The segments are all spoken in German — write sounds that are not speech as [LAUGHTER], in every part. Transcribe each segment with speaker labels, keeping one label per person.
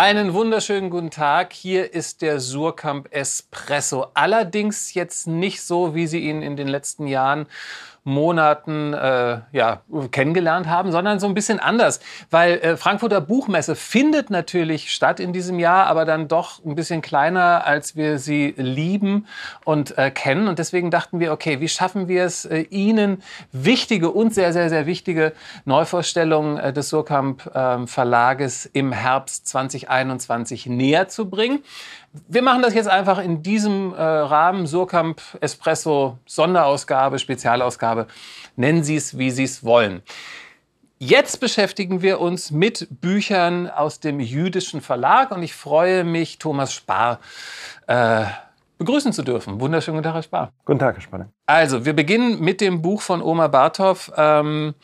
Speaker 1: Einen wunderschönen guten Tag. Hier ist der Surkamp Espresso. Allerdings jetzt nicht so, wie Sie ihn in den letzten Jahren Monaten äh, ja, kennengelernt haben, sondern so ein bisschen anders. Weil äh, Frankfurter Buchmesse findet natürlich statt in diesem Jahr, aber dann doch ein bisschen kleiner, als wir sie lieben und äh, kennen. Und deswegen dachten wir, okay, wie schaffen wir es, äh, Ihnen wichtige und sehr, sehr, sehr wichtige Neuvorstellungen äh, des Surkamp ähm, Verlages im Herbst 2021 näher zu bringen. Wir machen das jetzt einfach in diesem äh, Rahmen. Surkamp Espresso Sonderausgabe, Spezialausgabe. Nennen Sie es, wie Sie es wollen. Jetzt beschäftigen wir uns mit Büchern aus dem jüdischen Verlag und ich freue mich, Thomas Spar äh, begrüßen zu dürfen. Wunderschönen guten Tag, Herr Spar.
Speaker 2: Guten Tag, Herr Spanne.
Speaker 1: Also, wir beginnen mit dem Buch von Oma Barthoff, ähm,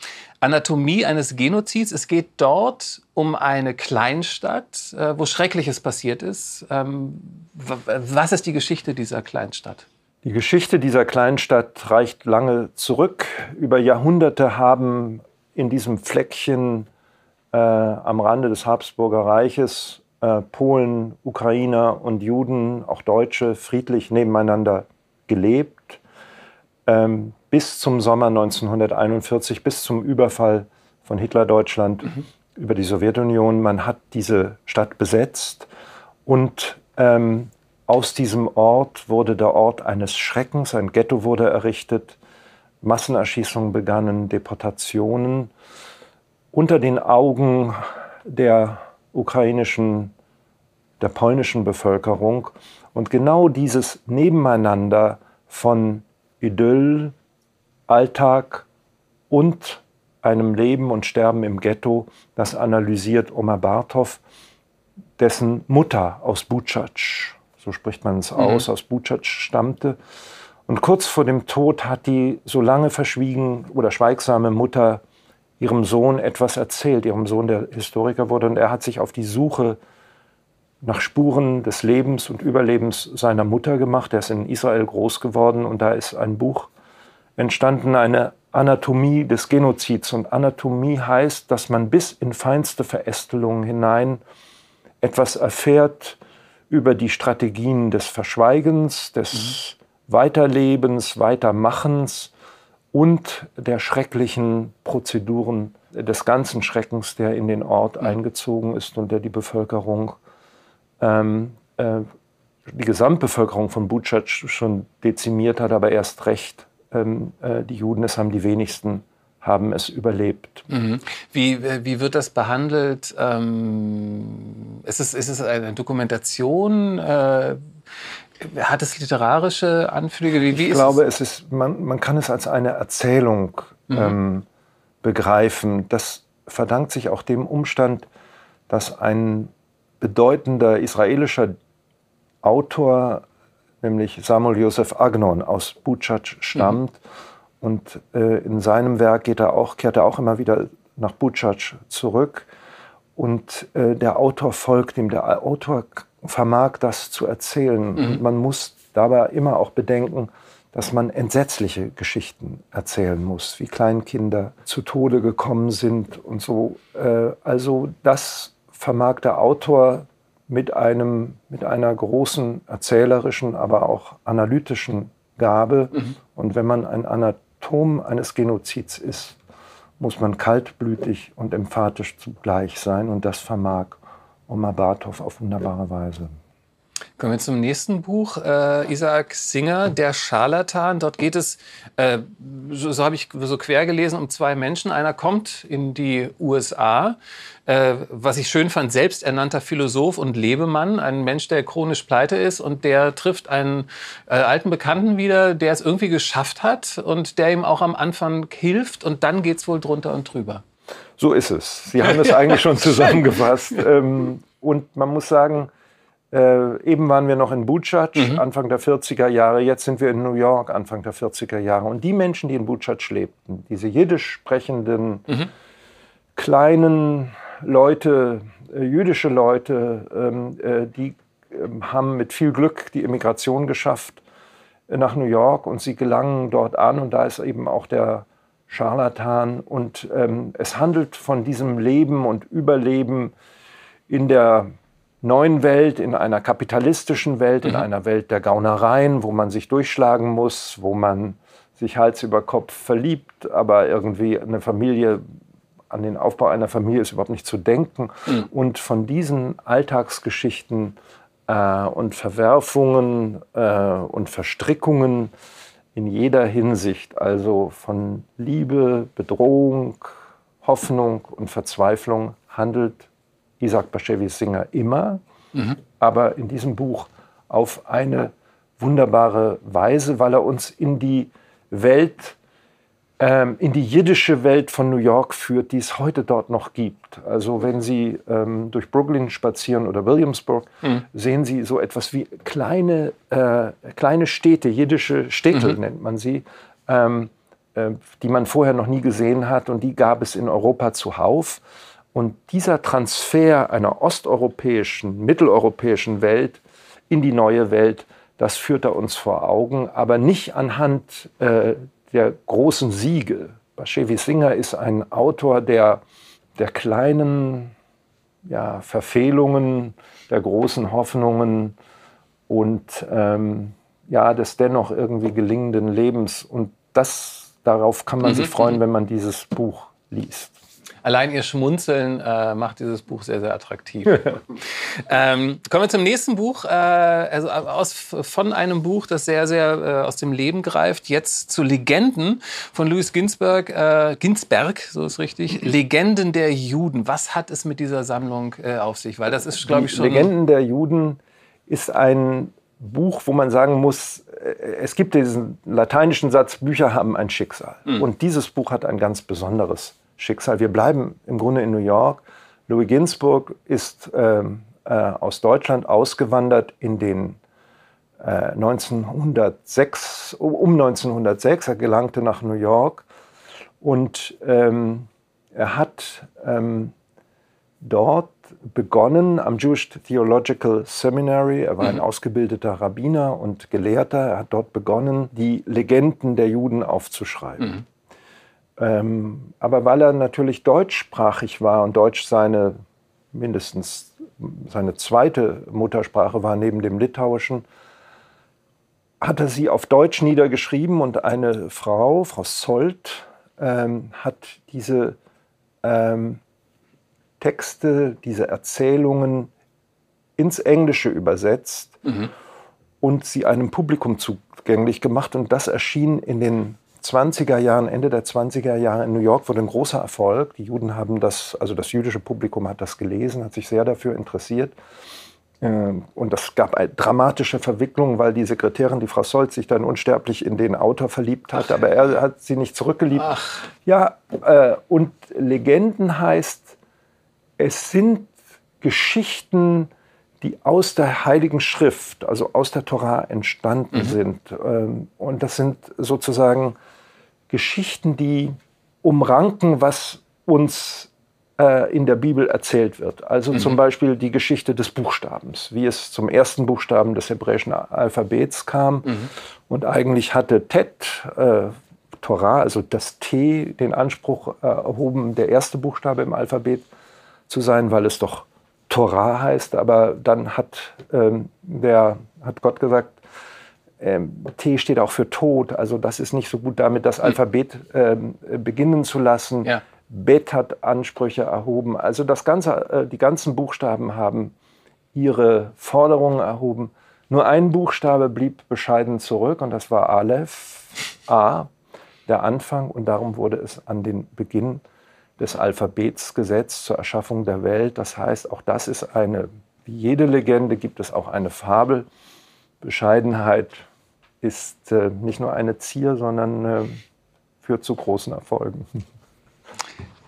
Speaker 1: Anatomie eines Genozids. Es geht dort um eine Kleinstadt, äh, wo Schreckliches passiert ist. Ähm, was ist die Geschichte dieser Kleinstadt?
Speaker 2: Die Geschichte dieser Kleinstadt reicht lange zurück. Über Jahrhunderte haben in diesem Fleckchen äh, am Rande des Habsburger Reiches äh, Polen, Ukrainer und Juden, auch Deutsche, friedlich nebeneinander gelebt. Ähm, bis zum Sommer 1941, bis zum Überfall von Hitler-Deutschland mhm. über die Sowjetunion. Man hat diese Stadt besetzt und ähm, aus diesem Ort wurde der Ort eines Schreckens, ein Ghetto wurde errichtet, Massenerschießungen begannen, Deportationen. Unter den Augen der ukrainischen, der polnischen Bevölkerung. Und genau dieses Nebeneinander von Idyll, Alltag und einem Leben und Sterben im Ghetto, das analysiert Omar Bartov, dessen Mutter aus Butschatsch, so spricht man es mhm. aus, aus Butschatsch stammte. Und kurz vor dem Tod hat die so lange verschwiegen oder schweigsame Mutter ihrem Sohn etwas erzählt, ihrem Sohn, der Historiker wurde, und er hat sich auf die Suche nach Spuren des Lebens und Überlebens seiner Mutter gemacht. Er ist in Israel groß geworden und da ist ein Buch entstanden, eine Anatomie des Genozids. Und Anatomie heißt, dass man bis in feinste Verästelungen hinein etwas erfährt über die Strategien des Verschweigens, des mhm. Weiterlebens, Weitermachens und der schrecklichen Prozeduren des ganzen Schreckens, der in den Ort mhm. eingezogen ist und der die Bevölkerung, ähm, äh, die Gesamtbevölkerung von Butschatsch schon dezimiert hat, aber erst recht ähm, äh, die Juden, es haben die wenigsten haben es überlebt.
Speaker 1: Mhm. Wie, wie wird das behandelt? Ähm, ist, es, ist es eine Dokumentation? Äh, hat es literarische Anflüge?
Speaker 2: Wie, wie ich glaube, es? es ist, man, man kann es als eine Erzählung mhm. ähm, begreifen. Das verdankt sich auch dem Umstand, dass ein bedeutender israelischer Autor nämlich Samuel Josef Agnon aus Butschatsch stammt. Mhm. Und äh, in seinem Werk geht er auch, kehrt er auch immer wieder nach Butschatsch zurück. Und äh, der Autor folgt ihm. Der Autor vermag das zu erzählen. Mhm. man muss dabei immer auch bedenken, dass man entsetzliche Geschichten erzählen muss, wie Kleinkinder zu Tode gekommen sind und so. Äh, also das vermag der Autor mit, einem, mit einer großen erzählerischen, aber auch analytischen Gabe. Mhm. Und wenn man ein Anatom eines Genozids ist, muss man kaltblütig und emphatisch zugleich sein. Und das vermag Omar Barthoff auf wunderbare Weise.
Speaker 1: Kommen wir zum nächsten Buch, äh, Isaac Singer, Der Scharlatan. Dort geht es, äh, so, so habe ich so quer gelesen, um zwei Menschen. Einer kommt in die USA, äh, was ich schön fand, selbsternannter Philosoph und Lebemann, ein Mensch, der chronisch pleite ist und der trifft einen äh, alten Bekannten wieder, der es irgendwie geschafft hat und der ihm auch am Anfang hilft und dann geht es wohl drunter und drüber.
Speaker 2: So ist es. Sie haben es [LAUGHS] eigentlich schon zusammengefasst. Ähm, und man muss sagen, äh, eben waren wir noch in Butschatsch, mhm. Anfang der 40er Jahre. Jetzt sind wir in New York, Anfang der 40er Jahre. Und die Menschen, die in Butschatsch lebten, diese jiddisch sprechenden mhm. kleinen Leute, äh, jüdische Leute, ähm, äh, die ähm, haben mit viel Glück die Immigration geschafft äh, nach New York und sie gelangen dort an. Und da ist eben auch der Scharlatan. Und ähm, es handelt von diesem Leben und Überleben in der neuen Welt, in einer kapitalistischen Welt, in
Speaker 1: Mhm.
Speaker 2: einer Welt der Gaunereien, wo man sich durchschlagen muss, wo man sich Hals über Kopf verliebt, aber irgendwie eine Familie, an den Aufbau einer Familie ist überhaupt nicht zu denken.
Speaker 1: Mhm.
Speaker 2: Und von diesen Alltagsgeschichten äh, und Verwerfungen äh, und Verstrickungen in jeder Hinsicht, also von Liebe, Bedrohung, Hoffnung und Verzweiflung, handelt Isaac Bashevis Singer immer, aber in diesem Buch auf eine wunderbare Weise, weil er uns in die Welt, ähm, in die jiddische Welt von New York führt, die es heute dort noch gibt. Also wenn Sie ähm, durch Brooklyn spazieren oder Williamsburg, sehen Sie so etwas wie kleine, äh, kleine Städte, jiddische Städte nennt man sie, ähm, äh, die man vorher noch nie gesehen hat und die gab es in Europa zuhauf. Und dieser Transfer einer osteuropäischen, mitteleuropäischen Welt in die neue Welt, das führt er uns vor Augen, aber nicht anhand äh, der großen Siege. Bashevi Singer ist ein Autor der, der kleinen ja, Verfehlungen, der großen Hoffnungen und ähm, ja, des dennoch irgendwie gelingenden Lebens. Und das, darauf kann man sich freuen, wenn man dieses Buch liest.
Speaker 1: Allein ihr Schmunzeln äh, macht dieses Buch sehr, sehr attraktiv. [LAUGHS] ähm, kommen wir zum nächsten Buch, äh, also aus, von einem Buch, das sehr, sehr äh, aus dem Leben greift, jetzt zu Legenden von Louis Ginsberg, äh, Ginsberg, so ist richtig, Legenden der Juden. Was hat es mit dieser Sammlung äh, auf sich? Weil das ist, glaube ich, schon...
Speaker 2: Legenden der Juden ist ein Buch, wo man sagen muss, äh, es gibt diesen lateinischen Satz, Bücher haben ein Schicksal. Und dieses Buch hat ein ganz besonderes Schicksal. Wir bleiben im Grunde in New York. Louis Ginsburg ist ähm, äh, aus Deutschland ausgewandert in den äh, 1906, um 1906. Er gelangte nach New York und ähm, er hat ähm, dort begonnen am Jewish Theological Seminary. Er war ein ausgebildeter Rabbiner und Gelehrter. Er hat dort begonnen, die Legenden der Juden aufzuschreiben. Ähm, aber weil er natürlich deutschsprachig war und Deutsch seine mindestens seine zweite Muttersprache war neben dem Litauischen, hat er sie auf Deutsch niedergeschrieben und eine Frau, Frau Solt, ähm, hat diese ähm, Texte, diese Erzählungen ins Englische übersetzt und sie einem Publikum zugänglich gemacht. Und das erschien in den 20er Jahren, Ende der 20er Jahre in New York, wurde ein großer Erfolg. Die Juden haben das, also das jüdische Publikum hat das gelesen, hat sich sehr dafür interessiert. Ähm, Und es gab dramatische Verwicklung, weil die Sekretärin, die Frau Solz, sich dann unsterblich in den Autor verliebt hat, aber er hat sie nicht zurückgeliebt. Ja, äh, und Legenden heißt, es sind Geschichten, die aus der Heiligen Schrift, also aus der Torah entstanden sind. Ähm, Und das sind sozusagen Geschichten, die umranken, was uns äh, in der Bibel erzählt wird. Also zum Beispiel die Geschichte des Buchstabens, wie es zum ersten Buchstaben des hebräischen Alphabets kam. Und eigentlich hatte Tet, äh, Torah, also das T, den Anspruch äh, erhoben, der erste Buchstabe im Alphabet zu sein, weil es doch Torah heißt. Aber dann hat, ähm, der, hat Gott gesagt, ähm, T steht auch für Tod, also das ist nicht so gut damit, das Alphabet ähm, beginnen zu lassen.
Speaker 1: Ja.
Speaker 2: Bet hat Ansprüche erhoben. Also das ganze, äh, die ganzen Buchstaben haben ihre Forderungen erhoben. Nur ein Buchstabe blieb bescheiden zurück und das war Aleph, A, der Anfang. Und darum wurde es an den Beginn des Alphabets gesetzt zur Erschaffung der Welt. Das heißt, auch das ist eine, wie jede Legende gibt es auch eine Fabel. Bescheidenheit ist äh, nicht nur eine Zier, sondern äh, führt zu großen Erfolgen.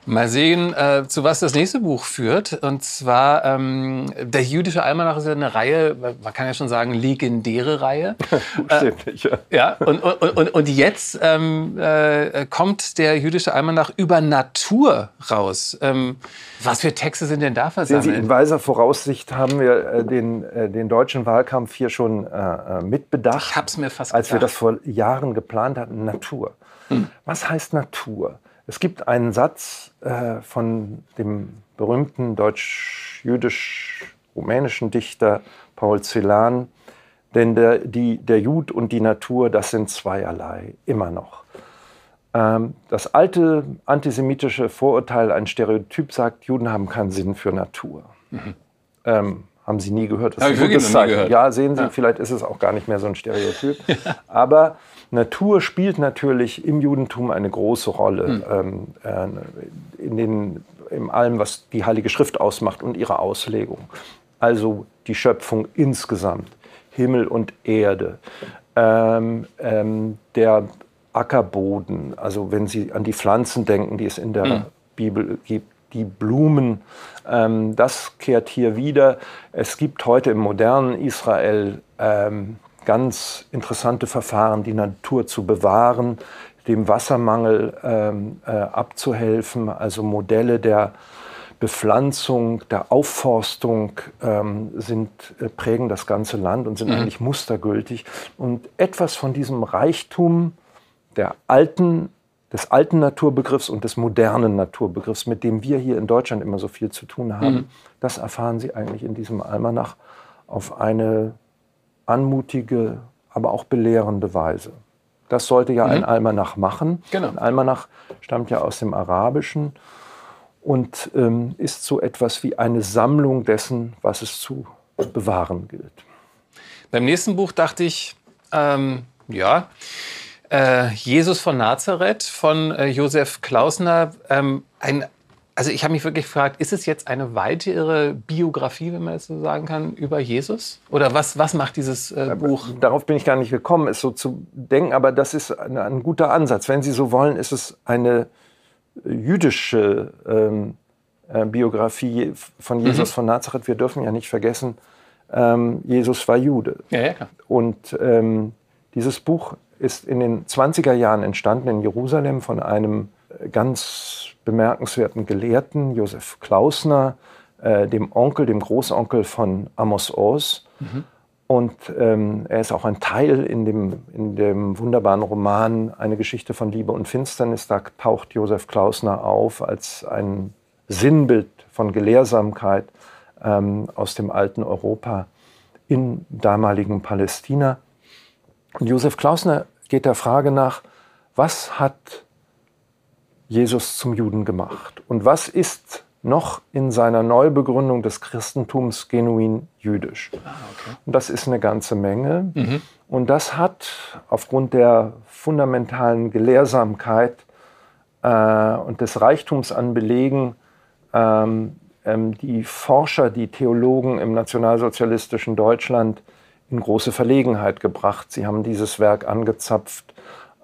Speaker 1: Mal sehen, äh, zu was das nächste Buch führt. Und zwar, ähm, der jüdische Almanach ist ja eine Reihe, man kann ja schon sagen, legendäre Reihe. [LAUGHS]
Speaker 2: Buchstäblich, ja.
Speaker 1: Ja, und, und, und, und jetzt ähm, äh, kommt der jüdische Almanach über Natur raus. Ähm, was für Texte sind denn da
Speaker 2: Sehen Sie, in
Speaker 1: versammelt?
Speaker 2: weiser Voraussicht haben wir äh, den, äh, den deutschen Wahlkampf hier schon äh, äh, mitbedacht.
Speaker 1: Ich hab's mir fast
Speaker 2: Als wir
Speaker 1: gedacht. Hm.
Speaker 2: das vor Jahren geplant hatten, Natur. Was heißt Natur? Es gibt einen Satz äh, von dem berühmten deutsch-jüdisch rumänischen Dichter Paul Celan. Denn der, die, der Jud und die Natur, das sind zweierlei, immer noch. Ähm, das alte antisemitische Vorurteil, ein Stereotyp sagt, Juden haben keinen Sinn für Natur. Mhm. Ähm, haben Sie nie gehört?
Speaker 1: Das ist ein gutes Zeichen.
Speaker 2: Ja, sehen Sie, ja. vielleicht ist es auch gar nicht mehr so ein Stereotyp. [LAUGHS] Ja. Aber Natur spielt natürlich im Judentum eine große Rolle mhm. ähm, äh, in, den, in allem, was die Heilige Schrift ausmacht und ihre Auslegung. Also die Schöpfung insgesamt, Himmel und Erde, ähm, ähm, der Ackerboden, also wenn Sie an die Pflanzen denken, die es in der mhm. Bibel gibt, die Blumen, ähm, das kehrt hier wieder. Es gibt heute im modernen Israel ähm, ganz interessante Verfahren, die Natur zu bewahren, dem Wassermangel ähm, äh, abzuhelfen, also Modelle der Bepflanzung, der Aufforstung ähm, sind, äh, prägen das ganze Land und sind mhm. eigentlich mustergültig. Und etwas von diesem Reichtum der alten, des alten Naturbegriffs und des modernen Naturbegriffs, mit dem wir hier in Deutschland immer so viel zu tun haben, mhm. das erfahren Sie eigentlich in diesem Almanach auf eine anmutige, aber auch belehrende Weise. Das sollte ja mhm. ein Almanach machen. Genau. Ein Almanach stammt ja aus dem Arabischen und ähm, ist so etwas wie eine Sammlung dessen, was es zu bewahren gilt.
Speaker 1: Beim nächsten Buch dachte ich, ähm, ja, äh, Jesus von Nazareth von äh, Josef Klausner, ähm, ein also ich habe mich wirklich gefragt, ist es jetzt eine weitere Biografie, wenn man es so sagen kann, über Jesus? Oder was, was macht dieses äh, Buch?
Speaker 2: Darauf bin ich gar nicht gekommen, es so zu denken, aber das ist ein, ein guter Ansatz. Wenn Sie so wollen, ist es eine jüdische ähm, äh, Biografie von Jesus mhm. von Nazareth. Wir dürfen ja nicht vergessen, ähm, Jesus war Jude.
Speaker 1: Ja, ja.
Speaker 2: Und ähm, dieses Buch ist in den 20er Jahren entstanden in Jerusalem von einem äh, ganz bemerkenswerten Gelehrten, Josef Klausner, äh, dem Onkel, dem Großonkel von Amos Oz. Mhm. Und ähm, er ist auch ein Teil in dem, in dem wunderbaren Roman Eine Geschichte von Liebe und Finsternis. Da taucht Josef Klausner auf als ein Sinnbild von Gelehrsamkeit ähm, aus dem alten Europa in damaligen Palästina. Und Josef Klausner geht der Frage nach, was hat Jesus zum Juden gemacht? Und was ist noch in seiner Neubegründung des Christentums genuin jüdisch. Ah, okay. Und das ist eine ganze Menge. Mhm. Und das hat aufgrund der fundamentalen Gelehrsamkeit äh, und des Reichtums an Belegen ähm, ähm, die Forscher, die Theologen im nationalsozialistischen Deutschland in große Verlegenheit gebracht. Sie haben dieses Werk angezapft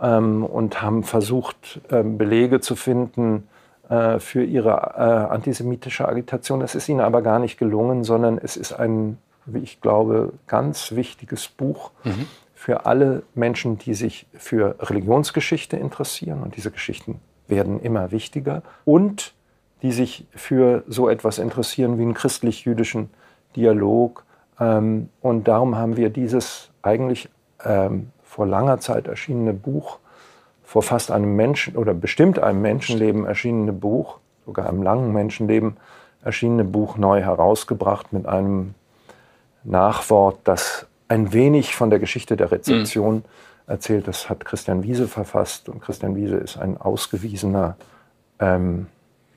Speaker 2: ähm, und haben versucht, ähm, Belege zu finden, äh, für ihre äh, antisemitische Agitation. Das ist ihnen aber gar nicht gelungen, sondern es ist ein, wie ich glaube, ganz wichtiges Buch mhm. für alle Menschen, die sich für Religionsgeschichte interessieren. Und diese Geschichten werden immer wichtiger. Und die sich für so etwas interessieren wie einen christlich-jüdischen Dialog. Ähm, und darum haben wir dieses eigentlich ähm, vor langer Zeit erschienene Buch vor fast einem Menschen oder bestimmt einem Menschenleben erschienene Buch, sogar einem langen Menschenleben erschienene Buch neu herausgebracht mit einem Nachwort, das ein wenig von der Geschichte der Rezeption mhm. erzählt. Das hat Christian Wiese verfasst und Christian Wiese ist ein ausgewiesener ähm,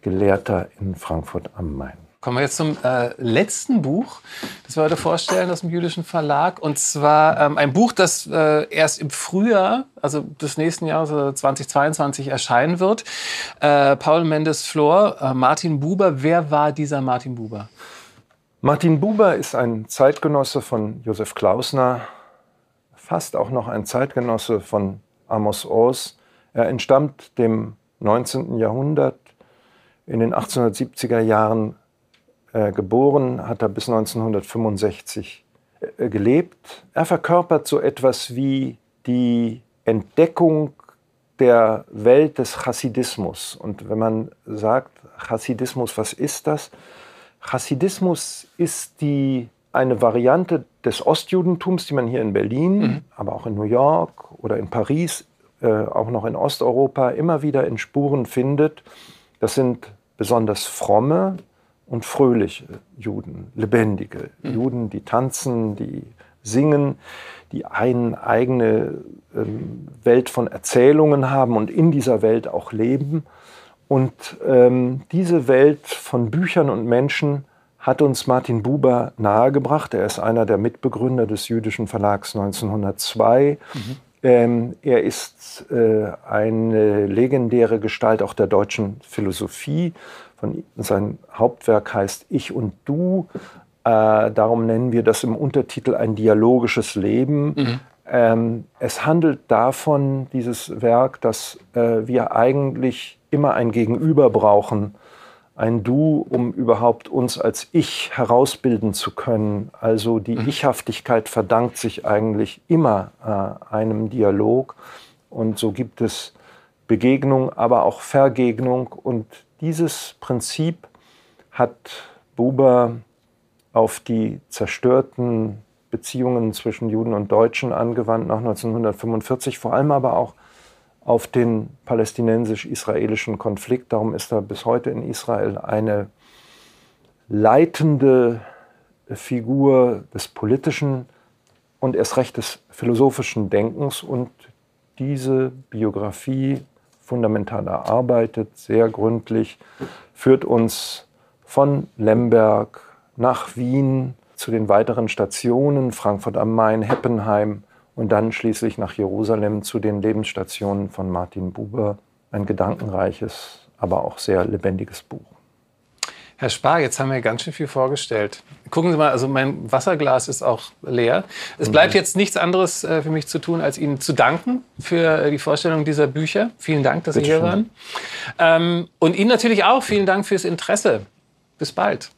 Speaker 2: Gelehrter in Frankfurt am Main.
Speaker 1: Kommen wir jetzt zum äh, letzten Buch, das wir heute vorstellen aus dem jüdischen Verlag. Und zwar ähm, ein Buch, das äh, erst im Frühjahr, also des nächsten Jahres, also 2022, erscheinen wird. Äh, Paul Mendes Flor, äh, Martin Buber. Wer war dieser Martin Buber?
Speaker 2: Martin Buber ist ein Zeitgenosse von Josef Klausner, fast auch noch ein Zeitgenosse von Amos Oz. Er entstammt dem 19. Jahrhundert. In den 1870er Jahren äh, geboren, hat er bis 1965 äh, gelebt. Er verkörpert so etwas wie die Entdeckung der Welt des Chassidismus. Und wenn man sagt, Chassidismus, was ist das? Chassidismus ist die, eine Variante des Ostjudentums, die man hier in Berlin, mhm. aber auch in New York oder in Paris, äh, auch noch in Osteuropa immer wieder in Spuren findet. Das sind besonders fromme, und fröhliche Juden, lebendige mhm. Juden, die tanzen, die singen, die eine eigene ähm, Welt von Erzählungen haben und in dieser Welt auch leben. Und ähm, diese Welt von Büchern und Menschen hat uns Martin Buber nahegebracht. Er ist einer der Mitbegründer des jüdischen Verlags 1902. Mhm. Ähm, er ist äh, eine legendäre Gestalt auch der deutschen Philosophie. Von, sein Hauptwerk heißt Ich und Du. Äh, darum nennen wir das im Untertitel ein dialogisches Leben. Mhm. Ähm, es handelt davon, dieses Werk, dass äh, wir eigentlich immer ein Gegenüber brauchen, ein Du, um überhaupt uns als Ich herausbilden zu können. Also die mhm. Ichhaftigkeit verdankt sich eigentlich immer äh, einem Dialog. Und so gibt es Begegnung, aber auch Vergegnung. Und dieses Prinzip hat Buber auf die zerstörten Beziehungen zwischen Juden und Deutschen angewandt nach 1945, vor allem aber auch auf den palästinensisch-israelischen Konflikt. Darum ist er bis heute in Israel eine leitende Figur des politischen und erst recht des philosophischen Denkens. Und diese Biografie, fundamental erarbeitet, sehr gründlich, führt uns von Lemberg nach Wien zu den weiteren Stationen, Frankfurt am Main, Heppenheim, und dann schließlich nach Jerusalem zu den Lebensstationen von Martin Buber. Ein gedankenreiches, aber auch sehr lebendiges Buch.
Speaker 1: Herr Spar, jetzt haben wir ganz schön viel vorgestellt. Gucken Sie mal, also mein Wasserglas ist auch leer. Es bleibt mhm. jetzt nichts anderes äh, für mich zu tun, als Ihnen zu danken für äh, die Vorstellung dieser Bücher. Vielen Dank, dass Bitte Sie hier schön. waren. Ähm, und Ihnen natürlich auch vielen Dank fürs Interesse. Bis bald.